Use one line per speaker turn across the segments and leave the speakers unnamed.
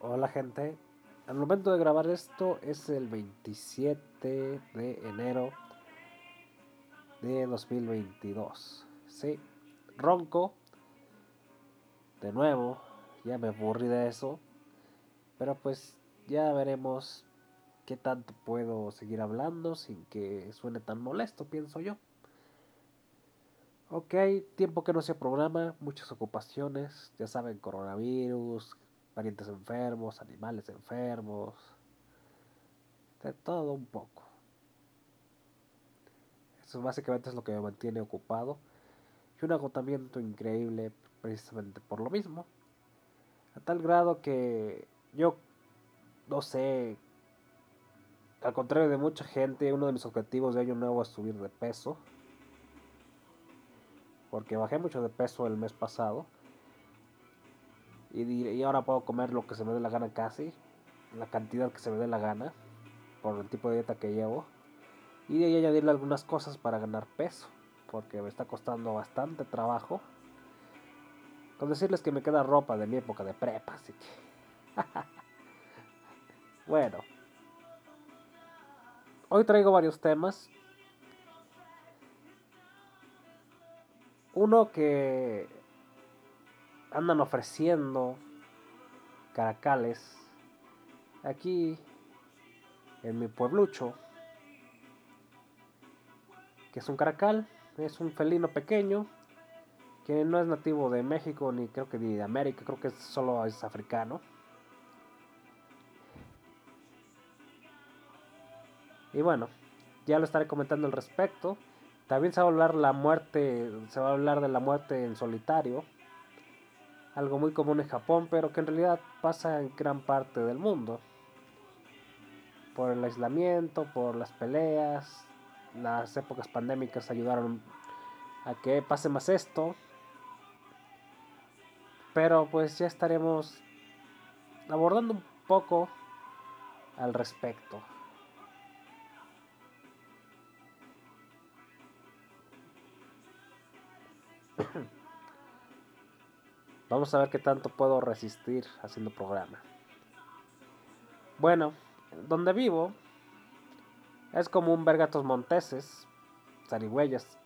Hola gente, al momento de grabar esto es el 27 de enero de 2022. Sí, ronco, de nuevo, ya me aburrí de eso, pero pues ya veremos qué tanto puedo seguir hablando sin que suene tan molesto, pienso yo. Ok, tiempo que no se programa, muchas ocupaciones, ya saben, coronavirus, parientes enfermos, animales enfermos, de todo un poco. Eso básicamente es lo que me mantiene ocupado. Y un agotamiento increíble precisamente por lo mismo. A tal grado que yo, no sé, al contrario de mucha gente, uno de mis objetivos de año nuevo es subir de peso. Porque bajé mucho de peso el mes pasado y, ahora puedo comer lo que se me dé la gana casi, la cantidad que se me dé la gana, por el tipo de dieta que llevo. Y de ahí añadirle algunas cosas para ganar peso, porque me está costando bastante trabajo. Con decirles que me queda ropa de mi época de prepa, así que... bueno. Hoy traigo varios temas. Uno que andan ofreciendo caracales aquí en mi pueblucho que es un caracal es un felino pequeño que no es nativo de México ni creo que ni de América creo que solo es africano. Y bueno ya lo estaré comentando al respecto. También se va a hablar la muerte se va a hablar de la muerte en solitario algo muy común en Japón, pero que en realidad pasa en gran parte del mundo. Por el aislamiento, por las peleas, las épocas pandémicas ayudaron a que pase más esto. Pero pues ya estaremos abordando un poco al respecto. Vamos a ver qué tanto puedo resistir haciendo programa. Bueno, donde vivo es como un vergatos monteses, zarigüeyas,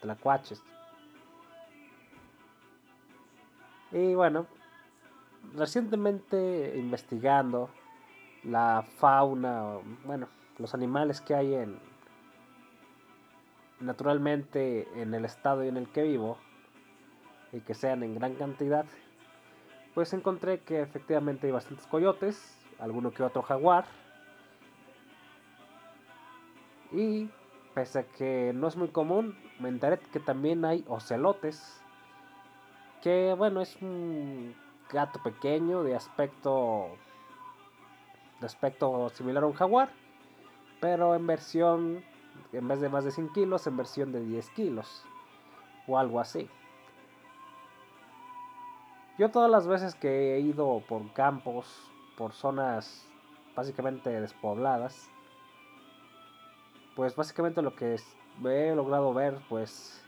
tlacuaches. Y bueno, recientemente investigando la fauna, bueno, los animales que hay en naturalmente en el estado en el que vivo, y que sean en gran cantidad, pues encontré que efectivamente hay bastantes coyotes, alguno que otro jaguar. Y pese a que no es muy común, me enteré que también hay ocelotes, que bueno, es un gato pequeño de aspecto de aspecto similar a un jaguar, pero en versión en vez de más de 100 kilos, en versión de 10 kilos o algo así. Yo todas las veces que he ido por campos, por zonas básicamente despobladas, pues básicamente lo que he logrado ver, pues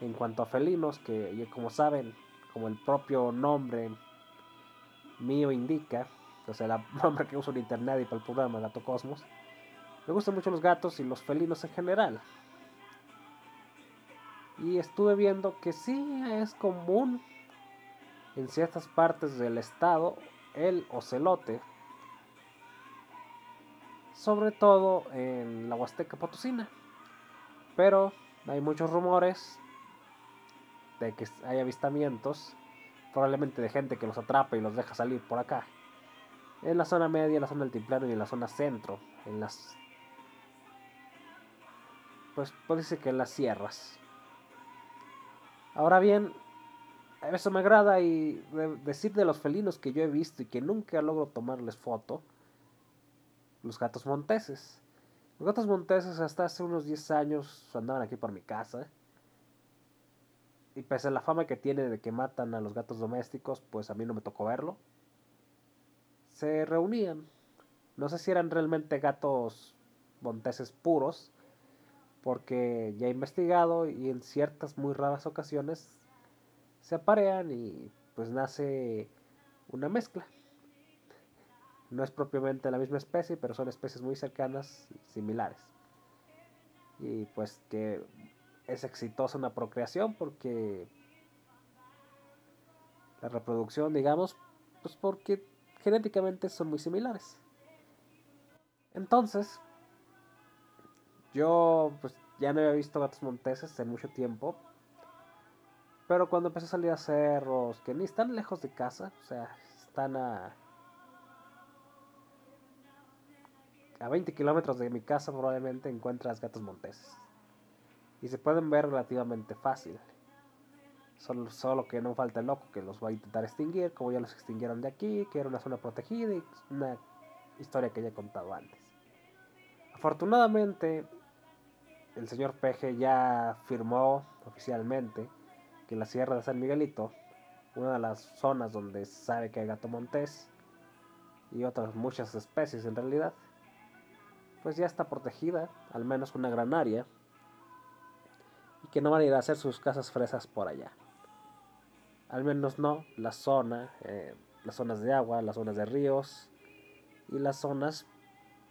en cuanto a felinos, que como saben, como el propio nombre mío indica, o sea, el nombre que uso en internet y para el programa Gato Cosmos, me gustan mucho los gatos y los felinos en general. Y estuve viendo que sí es común en ciertas partes del estado el ocelote, sobre todo en la Huasteca Potosina. Pero hay muchos rumores de que hay avistamientos, probablemente de gente que los atrapa y los deja salir por acá. En la zona media, en la zona altiplano y en la zona centro, en las pues puede ser que en las sierras. Ahora bien, eso me agrada y decir de los felinos que yo he visto y que nunca logro tomarles foto, los gatos monteses. Los gatos monteses hasta hace unos 10 años andaban aquí por mi casa. Y pese a la fama que tiene de que matan a los gatos domésticos, pues a mí no me tocó verlo. Se reunían. No sé si eran realmente gatos monteses puros, porque ya he investigado y en ciertas muy raras ocasiones se aparean y pues nace una mezcla. No es propiamente la misma especie, pero son especies muy cercanas y similares. Y pues que es exitosa una procreación porque la reproducción, digamos, pues porque genéticamente son muy similares. Entonces, yo pues ya no había visto gatos monteses en mucho tiempo. Pero cuando empecé a salir a cerros, que ni están lejos de casa, o sea, están a a 20 kilómetros de mi casa probablemente encuentras gatos monteses. Y se pueden ver relativamente fácil. Solo, solo que no falta el loco que los va a intentar extinguir, como ya los extinguieron de aquí, que era una zona protegida y una historia que ya he contado antes. Afortunadamente, el señor Peje ya firmó oficialmente que la Sierra de San Miguelito, una de las zonas donde se sabe que hay gato montés y otras muchas especies en realidad, pues ya está protegida, al menos una gran área, y que no van a ir a hacer sus casas fresas por allá. Al menos no la zona, eh, las zonas de agua, las zonas de ríos y las zonas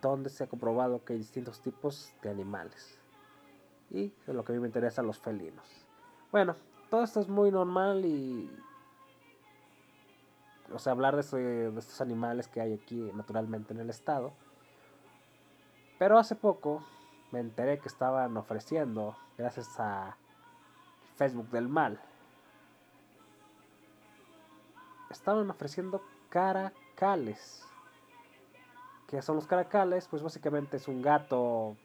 donde se ha comprobado que hay distintos tipos de animales. Y lo que a mí me interesa, los felinos. Bueno, todo esto es muy normal y... O sea, hablar de, de estos animales que hay aquí naturalmente en el estado pero hace poco me enteré que estaban ofreciendo, gracias a Facebook del Mal, estaban ofreciendo caracales. ¿Qué son los caracales? Pues básicamente es un gato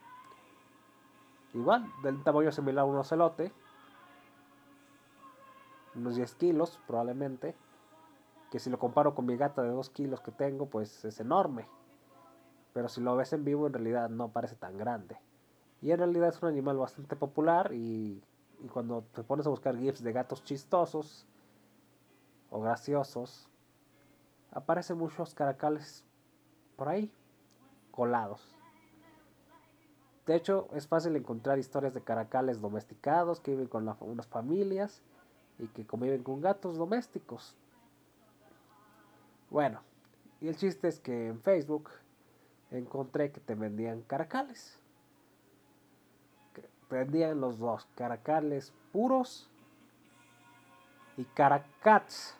igual, del tamaño similar a un ocelote, unos 10 kilos probablemente, que si lo comparo con mi gata de 2 kilos que tengo, pues es enorme pero si lo ves en vivo en realidad no parece tan grande. Y en realidad es un animal bastante popular y, cuando te pones a buscar GIFs de gatos chistosos o graciosos, aparecen muchos caracales por ahí, colados. De hecho, es fácil encontrar historias de caracales domesticados que viven con unas familias y que conviven con gatos domésticos. Bueno, y el chiste es que en Facebook encontré que te vendían caracales. Te vendían los dos, caracales puros y caracats,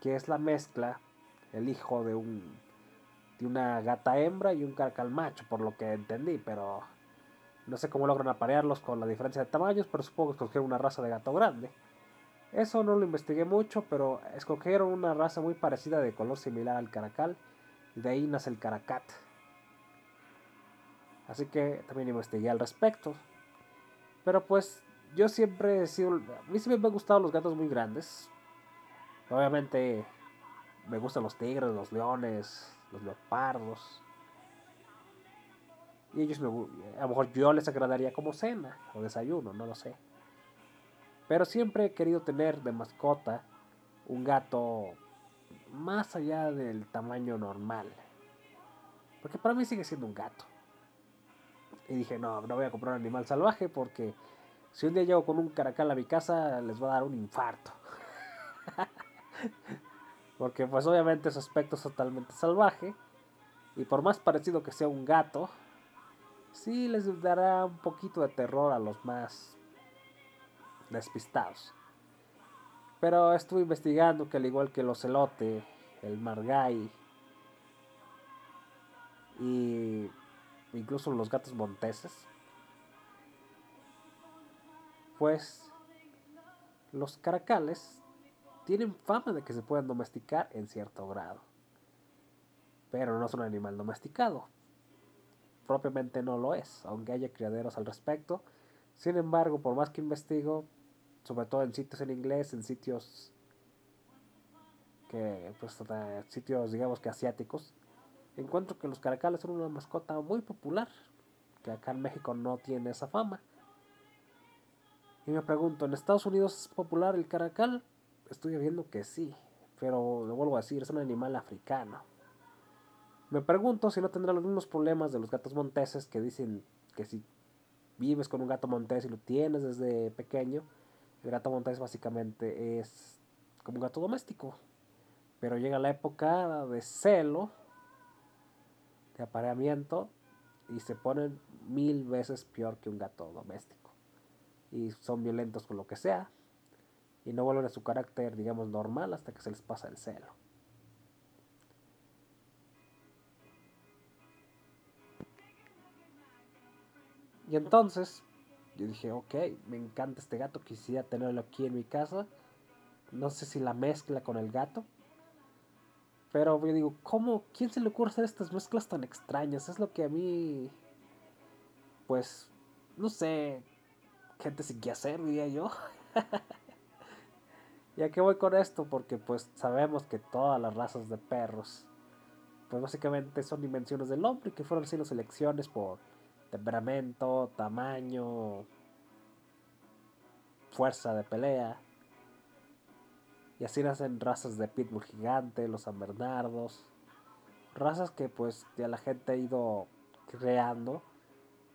que es la mezcla, el hijo de un de una gata hembra y un caracal macho, por lo que entendí, pero no sé cómo logran aparearlos con la diferencia de tamaños, pero supongo que escogieron una raza de gato grande. Eso no lo investigué mucho, pero escogieron una raza muy parecida de color similar al caracal de ahí nace el Caracat. Así que también investigué al respecto. Pero pues yo siempre he sido... A mí siempre me han gustado los gatos muy grandes. Obviamente me gustan los tigres, los leones, los leopardos. Y ellos me, a lo mejor yo les agradaría como cena o desayuno, no lo sé. Pero siempre he querido tener de mascota un gato más allá del tamaño normal. Porque para mí sigue siendo un gato. Y dije, no, no voy a comprar un animal salvaje porque si un día llego con un caracal a mi casa les va a dar un infarto. porque pues obviamente su aspecto es totalmente salvaje. Y por más parecido que sea un gato, sí les dará un poquito de terror a los más despistados. Pero estuve investigando que al igual que el ocelote, el margay y incluso los gatos monteses, pues los caracales tienen fama de que se pueden domesticar en cierto grado. Pero no es un animal domesticado. Propiamente no lo es, aunque haya criaderos al respecto. Sin embargo, por más que investigo, sobre todo en sitios en inglés, en sitios que, pues, sitios digamos que asiáticos, encuentro que los caracales son una mascota muy popular, que acá en México no tiene esa fama. Y me pregunto, ¿en Estados Unidos es popular el caracal? Estoy viendo que sí, pero lo vuelvo a decir, es un animal africano. Me pregunto si no tendrá los mismos problemas de los gatos monteses que dicen que si vives con un gato montés y lo tienes desde pequeño, el gato montés básicamente es como un gato doméstico. Pero llega la época de celo, de apareamiento, y se ponen mil veces peor que un gato doméstico. Y son violentos con lo que sea, y no vuelven a su carácter, digamos, normal hasta que se les pasa el celo. Y entonces yo dije, ok, me encanta este gato, quisiera tenerlo aquí en mi casa. No sé si la mezcla con el gato. Pero yo digo, ¿cómo? ¿Quién se le ocurre hacer estas mezclas tan extrañas? Es lo que a mí, pues, no sé, gente sin qué hacer, diría yo. ¿Y a qué voy con esto? Porque pues sabemos que todas las razas de perros, pues básicamente son invenciones del hombre que fueron siendo selecciones por temperamento, tamaño, fuerza de pelea. Y así nacen razas de pitbull gigante, los San Bernardos. Razas que pues ya la gente ha ido creando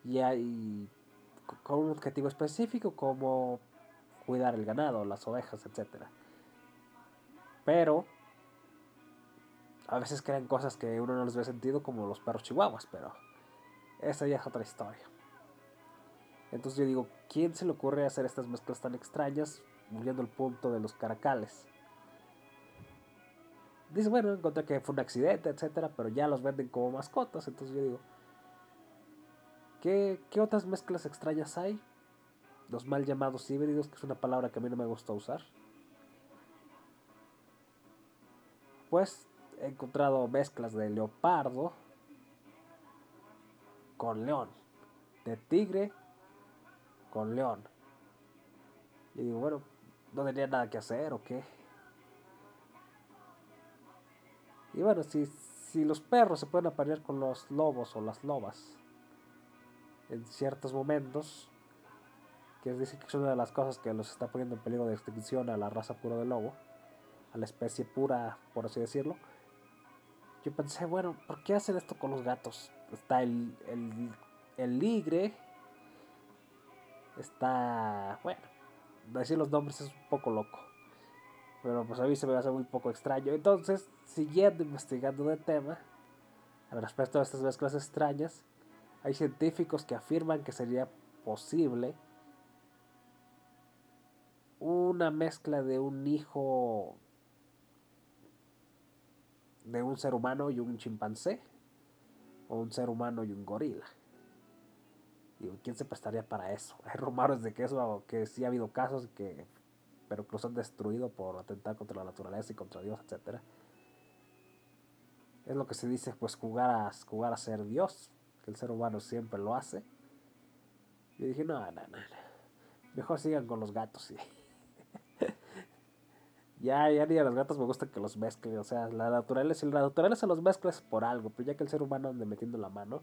y hay con un objetivo específico como cuidar el ganado, las ovejas, etc. Pero a veces crean cosas que uno no les ve sentido como los perros chihuahuas, pero esa ya es otra historia. Entonces yo digo, ¿quién se le ocurre hacer estas mezclas tan extrañas, volviendo al punto de los caracales? Dice, bueno, encontré que fue un accidente, etcétera, pero ya los venden como mascotas. Entonces yo digo, ¿qué, ¿qué, otras mezclas extrañas hay? Los mal llamados híbridos, que es una palabra que a mí no me gusta usar. Pues he encontrado mezclas de leopardo, con león. De tigre con león. Y digo, bueno, no tenía nada que hacer o qué. Y bueno, si, si los perros se pueden aparear con los lobos o las lobas en ciertos momentos, que es que es una de las cosas que los está poniendo en peligro de extinción a la raza pura de lobo, a la especie pura, por así decirlo. Yo pensé, bueno, ¿por qué hacen esto con los gatos? Está el, el, ligre, está, bueno, decir los nombres es un poco loco, pero pues a mí se me hace muy poco extraño. Entonces, siguiendo investigando el tema, al respecto de estas mezclas extrañas, hay científicos que afirman que sería posible una mezcla de un hijo de un ser humano y un chimpancé o un ser humano y un gorila. Digo, ¿quién se prestaría para eso? Hay rumores de que eso, que sí ha habido casos, que, pero que los han destruido por atentar contra la naturaleza y contra Dios, etc. Es lo que se dice, pues jugar a, jugar a ser Dios, que el ser humano siempre lo hace. Y dije, no, no, no, no. mejor sigan con los gatos. y ya, ya ni a los gatos me gusta que los mezclen. O sea, la naturaleza, la naturaleza los mezclas por algo, pero ya que el ser humano ande metiendo la mano,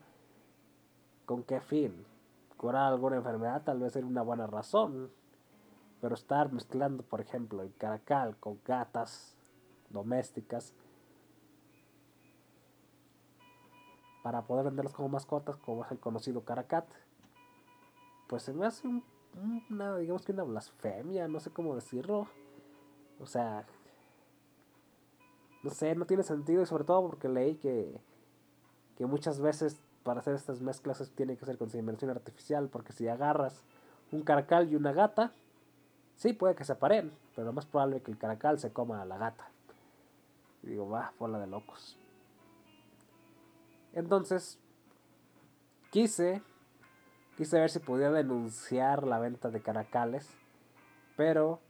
¿con qué fin? ¿Curar alguna enfermedad? Tal vez sería una buena razón. Pero estar mezclando, por ejemplo, el caracal con gatas domésticas para poder venderlos como mascotas, como es el conocido caracat, pues se me hace una, digamos que una blasfemia, no sé cómo decirlo. O sea, no sé, no tiene sentido y sobre todo porque leí que, que muchas veces para hacer estas mezclas tiene que ser con simulación artificial porque si agarras un caracal y una gata, sí puede que se paren, pero lo más probable es que el caracal se coma a la gata. Y digo, va, bola de locos. Entonces, quise, quise ver si podía denunciar la venta de caracales, pero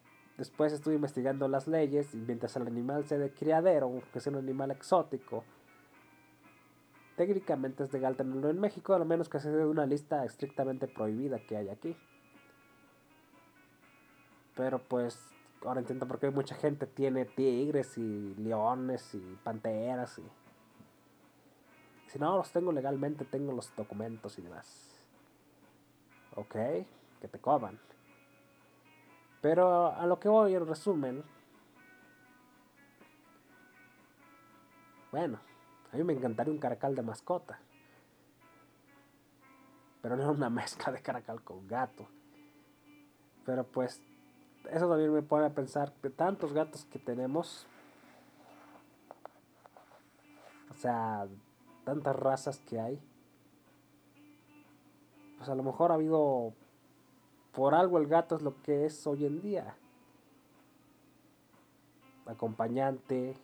Después estuve investigando las leyes y mientras el animal sea de criadero, que sea un animal exótico, técnicamente es legal tenerlo en México, a lo menos que sea de una lista estrictamente prohibida que hay aquí. Pero pues ahora entiendo por qué mucha gente tiene tigres y leones y panteras y... Si no los tengo legalmente, tengo los documentos y demás. Ok, que te coman. Pero a lo que voy en resumen, bueno, a mí me encantaría un caracal de mascota. Pero no una mezcla de caracal con gato. Pero pues eso también me pone a pensar de tantos gatos que tenemos. O sea, tantas razas que hay. Pues a lo mejor ha habido... Por algo el gato es lo que es hoy en día. Acompañante,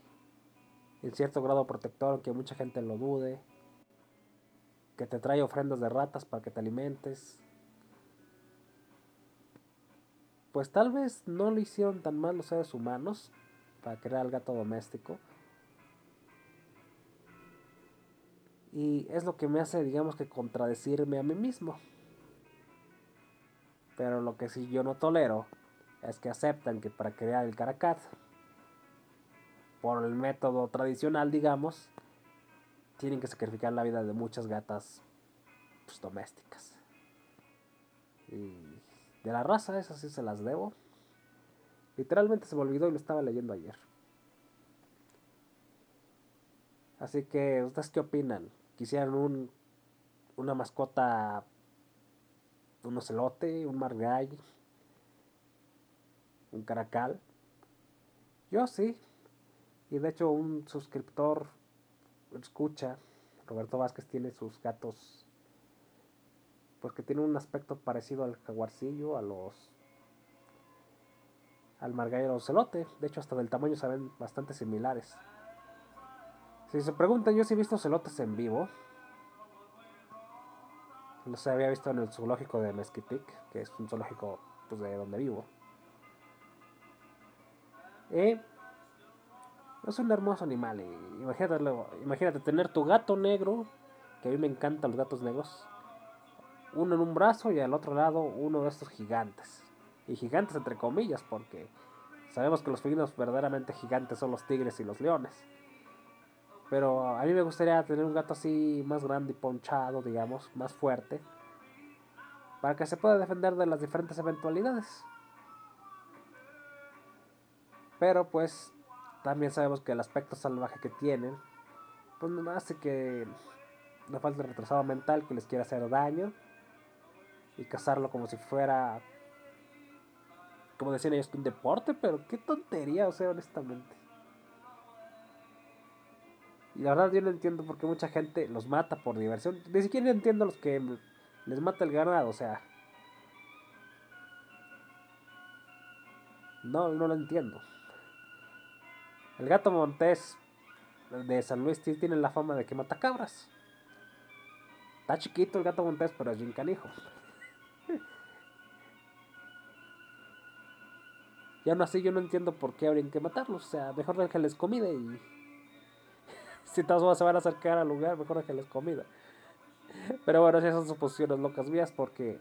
en cierto grado protector, aunque mucha gente lo dude. Que te trae ofrendas de ratas para que te alimentes. Pues tal vez no lo hicieron tan mal los seres humanos para crear al gato doméstico. Y es lo que me hace, digamos que, contradecirme a mí mismo. Pero lo que sí yo no tolero es que aceptan que para crear el caracat, por el método tradicional, digamos, tienen que sacrificar la vida de muchas gatas pues, domésticas. Y de la raza, esas sí se las debo. Literalmente se me olvidó y lo estaba leyendo ayer. Así que, ¿ustedes qué opinan? ¿Quisieran un, una mascota, un ocelote, un margall, un caracal? Yo sí. Y de hecho un suscriptor escucha, Roberto Vázquez tiene sus gatos, pues que tiene un aspecto parecido al jaguarcillo, a los al margallo ocelote. De hecho, hasta del tamaño se ven bastante similares. Si se preguntan, yo sí he visto celotes en vivo. Los había visto en el zoológico de Mezquitic, que es un zoológico pues, de donde vivo. Y es un hermoso animal. imagínate, imagínate tener tu gato negro, que a mí me encantan los gatos negros. Uno en un brazo y al otro lado uno de estos gigantes y gigantes entre comillas, porque sabemos que los felinos verdaderamente gigantes son los tigres y los leones. Pero a mí me gustaría tener un gato así más grande y ponchado, digamos, más fuerte, para que se pueda defender de las diferentes eventualidades. Pero pues también sabemos que el aspecto salvaje que tienen, pues no hace que le falte retrasado mental que les quiera hacer daño y cazarlo como si fuera como decían ellos, un deporte, pero qué tontería, o sea, honestamente. Y la verdad yo no entiendo por qué mucha gente los mata por diversión. Ni siquiera entiendo los que les mata el ganado, o sea. No, no lo entiendo. El gato montés de San Luis tiene la fama de que mata cabras. Está chiquito el gato montés, pero es bien canijo. Y aún así yo no entiendo por qué habrían que matarlos. O sea, mejor déjenles comida y... si todos se van a acercar al lugar, mejor déjenles comida. Pero bueno, esas son suposiciones locas mías porque...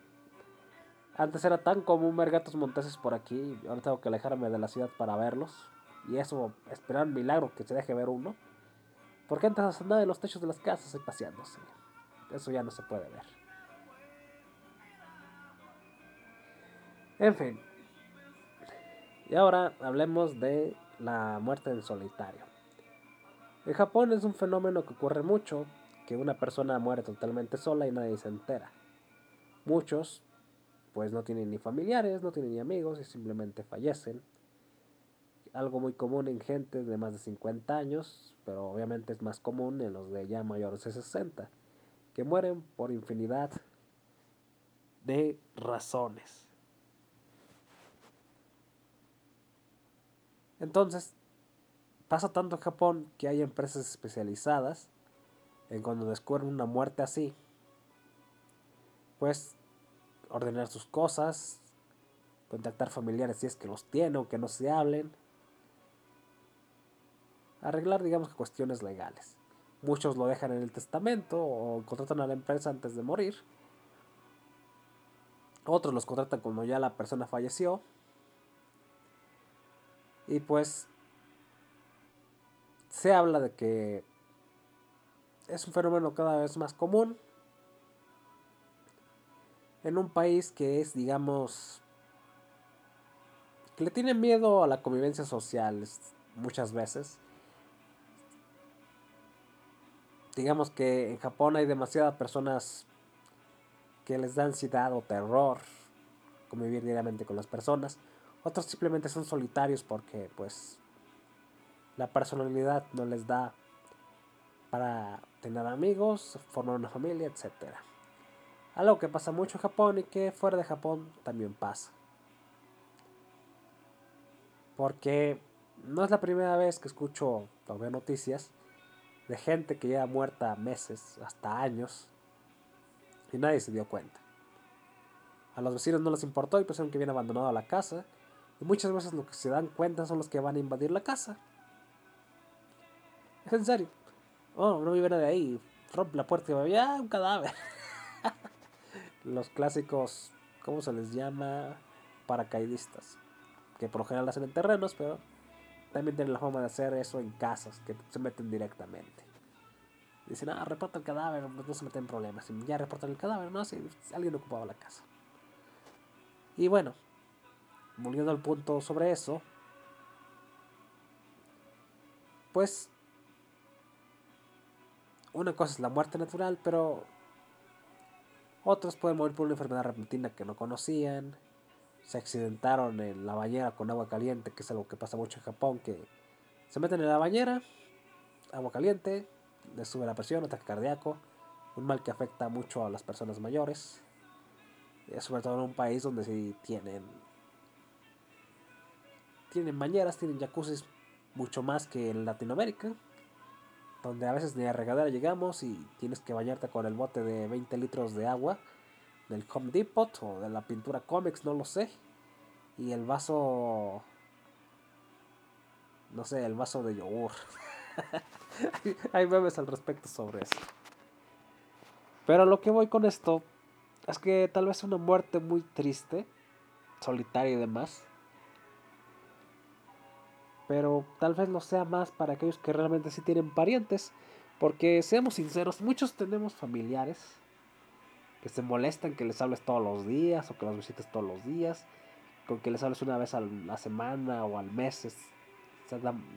Antes era tan común ver gatos monteses por aquí. Ahora tengo que alejarme de la ciudad para verlos. Y eso, esperar un milagro que se deje ver uno. Porque antes andaba en los techos de las casas y paseándose. Eso ya no se puede ver. En fin, y ahora hablemos de la muerte en solitario. En Japón es un fenómeno que ocurre mucho, que una persona muere totalmente sola y nadie se entera. Muchos, pues no tienen ni familiares, no tienen ni amigos y simplemente fallecen. Algo muy común en gente de más de 50 años, pero obviamente es más común en los de ya mayores de 60, que mueren por infinidad de razones. Entonces, pasa tanto en Japón que hay empresas especializadas en cuando descubren una muerte así, pues ordenar sus cosas, contactar familiares si es que los tiene o que no se hablen, arreglar digamos que cuestiones legales. Muchos lo dejan en el testamento o contratan a la empresa antes de morir. Otros los contratan cuando ya la persona falleció y pues se habla de que es un fenómeno cada vez más común en un país que es, digamos, que le tiene miedo a la convivencia social muchas veces. Digamos que en Japón hay demasiadas personas que les da ansiedad o terror convivir diariamente con las personas. Otros simplemente son solitarios porque pues la personalidad no les da para tener amigos, formar una familia, etc. Algo que pasa mucho en Japón y que fuera de Japón también pasa. Porque no es la primera vez que escucho o veo noticias de gente que lleva muerta meses, hasta años, y nadie se dio cuenta. A los vecinos no les importó y pensaron que habían abandonado la casa, y muchas veces lo que se dan cuenta son los que van a invadir la casa. Es en serio. Oh, no viene de ahí. Rompe la puerta y va, ya, un cadáver. los clásicos, ¿cómo se les llama? Paracaidistas. Que por lo general hacen en terrenos, pero también tienen la forma de hacer eso en casas, que se meten directamente. Dicen, ah, reporta el cadáver, no se meten en problemas. Ya reportan el cadáver, no, si alguien ocupaba la casa. Y bueno, volviendo al punto sobre eso, pues una cosa es la muerte natural, pero otros pueden morir por una enfermedad repentina que no conocían, se accidentaron en la bañera con agua caliente, que es algo que pasa mucho en Japón, que se meten en la bañera, agua caliente, les sube la presión, ataque cardíaco, un mal que afecta mucho a las personas mayores, sobre todo en un país donde sí tienen tienen bañeras, tienen jacuzzis mucho más que en Latinoamérica, donde a veces ni a regadera llegamos y tienes que bañarte con el bote de 20 litros de agua del Home Depot o de la pintura Comics, no lo sé. Y el vaso, no sé, el vaso de yogur. Hay memes al respecto sobre eso. Pero lo que voy con esto es que tal vez una muerte muy triste, solitaria y demás. Pero tal vez lo sea más para aquellos que realmente sí tienen parientes. Porque seamos sinceros, muchos tenemos familiares que se molestan que les hables todos los días o que los visites todos los días, con que les hables una vez a la semana o al mes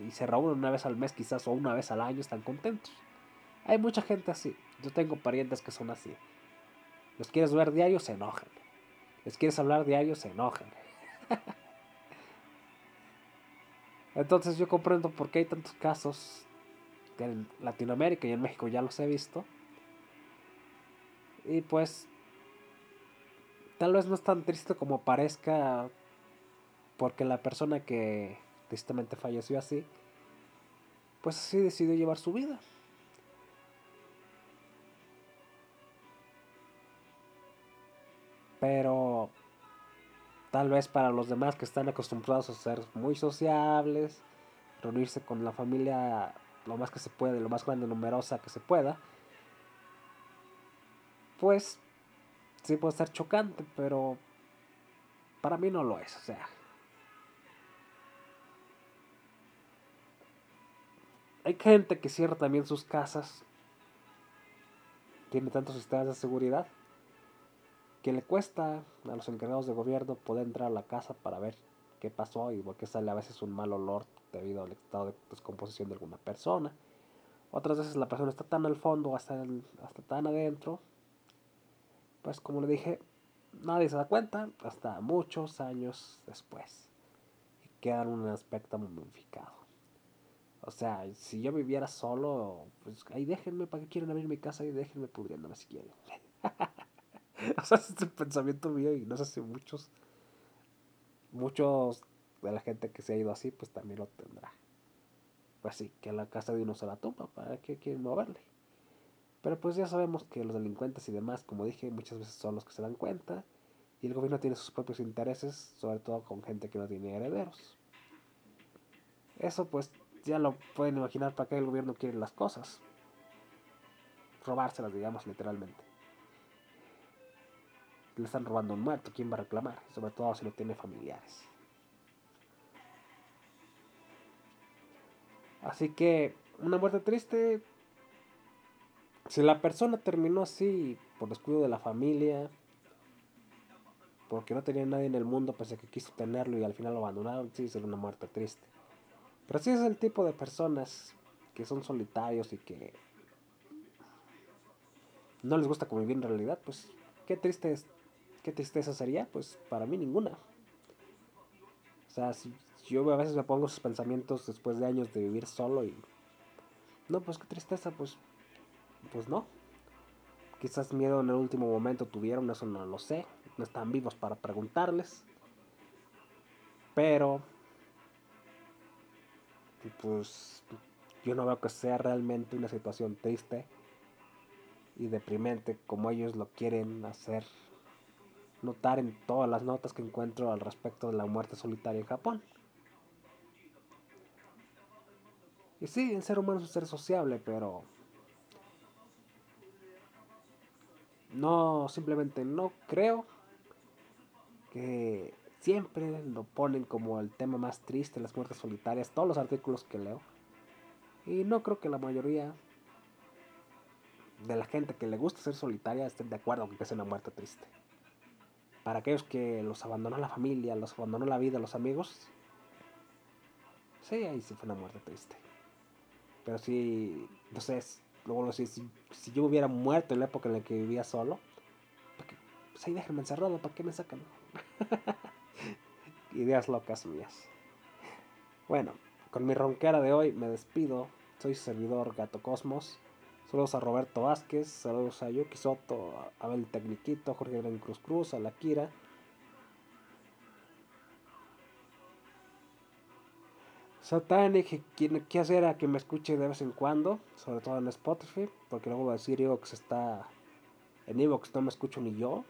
y se reúnen una vez al mes quizás o una vez al año, están contentos. Hay mucha gente así. Yo tengo parientes que son así. Los quieres ver diario, se enojan. Les quieres hablar diario, se enojan. Entonces yo comprendo por qué hay tantos casos en Latinoamérica y en México ya los he visto y pues tal vez no es tan triste como parezca porque la persona que tristemente falleció así, pues así decidió llevar su vida. Pero tal vez para los demás que están acostumbrados a ser muy sociables, reunirse con la familia lo más que se puede, lo más grande, numerosa que se pueda, pues sí puede ser chocante, pero para mí no lo es, o sea. Hay gente que cierra también sus casas, tiene tantos sistemas de seguridad, que le cuesta a los encargados de gobierno poder entrar a la casa para ver qué pasó y por qué sale a veces un mal olor debido al estado de descomposición de alguna persona. Otras veces la persona está tan al fondo, hasta, hasta tan adentro, pues como le dije, nadie se da cuenta hasta muchos años después. Y queda en un aspecto momificado. O sea, si yo viviera solo, pues ahí déjenme, ¿para qué quieren abrir mi casa? Y déjenme pudriéndome si quieren. o sea, es pensamiento mío y no sé si muchos, muchos de la gente que se ha ido así, pues también lo tendrá. Pues sí, que la casa de uno se la tumba, ¿para qué quieren moverle? Pero pues ya sabemos que los delincuentes y demás, como dije, muchas veces son los que se dan cuenta y el gobierno tiene sus propios intereses, sobre todo con gente que no tiene herederos. Eso pues ya lo pueden imaginar para qué el gobierno quiere las cosas. Robárselas, digamos, literalmente. Le están robando un muerto, ¿quién va a reclamar? Sobre todo si no tiene familiares. Así que una muerte triste si la persona terminó así por descuido de la familia, porque no tenía nadie en el mundo pese a que quiso tenerlo y al final lo abandonaron, sí, sería una muerte triste. Pero si es el tipo de personas que son solitarios y que no les gusta convivir en realidad, pues qué triste qué tristeza sería, pues para mí ninguna. O sea, si yo a veces me pongo esos pensamientos después de años de vivir solo y No, pues qué tristeza, pues, pues no. Quizás miedo en el último momento tuvieron, eso no lo sé. No están vivos para preguntarles. Pero, pues, yo no veo que sea realmente una situación triste y deprimente como ellos lo quieren hacer notar en todas las notas que encuentro al respecto de la muerte solitaria en Japón. Y sí, el ser humano es un ser sociable, pero no, simplemente no creo que siempre lo ponen como el tema más triste, las muertes solitarias, todos los artículos que leo. Y no creo que la mayoría de la gente que le gusta ser solitaria estén de acuerdo con que sea una muerte triste. Para aquellos que los abandonó la familia, los abandonó la vida, los amigos, sí, ahí sí fue una muerte triste. Pero sí, no sé, luego si, si, yo hubiera muerto en la época en la que vivía solo, pues ahí déjenme encerrado, ¿para qué me sacan? Ideas locas mías. Bueno, con mi ronquera de hoy me despido. Soy servidor Gato Cosmos. Saludos a Roberto Vázquez, saludos a Yuki Soto, a Abel Tecniquito, Jorge Gran Cruz Cruz, a la Kira. Satanic, qué hacer a que me escuche de vez en cuando, sobre todo en Spotify, porque luego va a decir Evox está en Evox, no me escucho ni yo.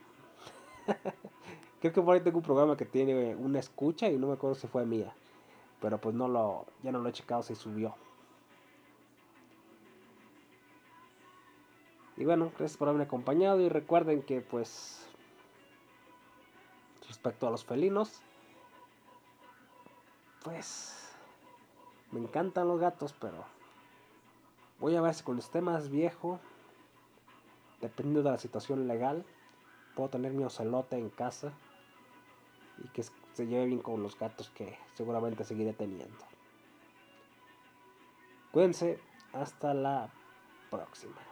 Creo que por ahí tengo un programa que tiene una escucha y no me acuerdo si fue mía, pero pues no lo, ya no lo he checado si subió. Y bueno, gracias por haberme acompañado y recuerden que pues respecto a los felinos, pues me encantan los gatos, pero voy a ver si cuando esté más viejo, dependiendo de la situación legal, puedo tener mi ocelote en casa y que se lleve bien con los gatos que seguramente seguiré teniendo. Cuídense, hasta la próxima.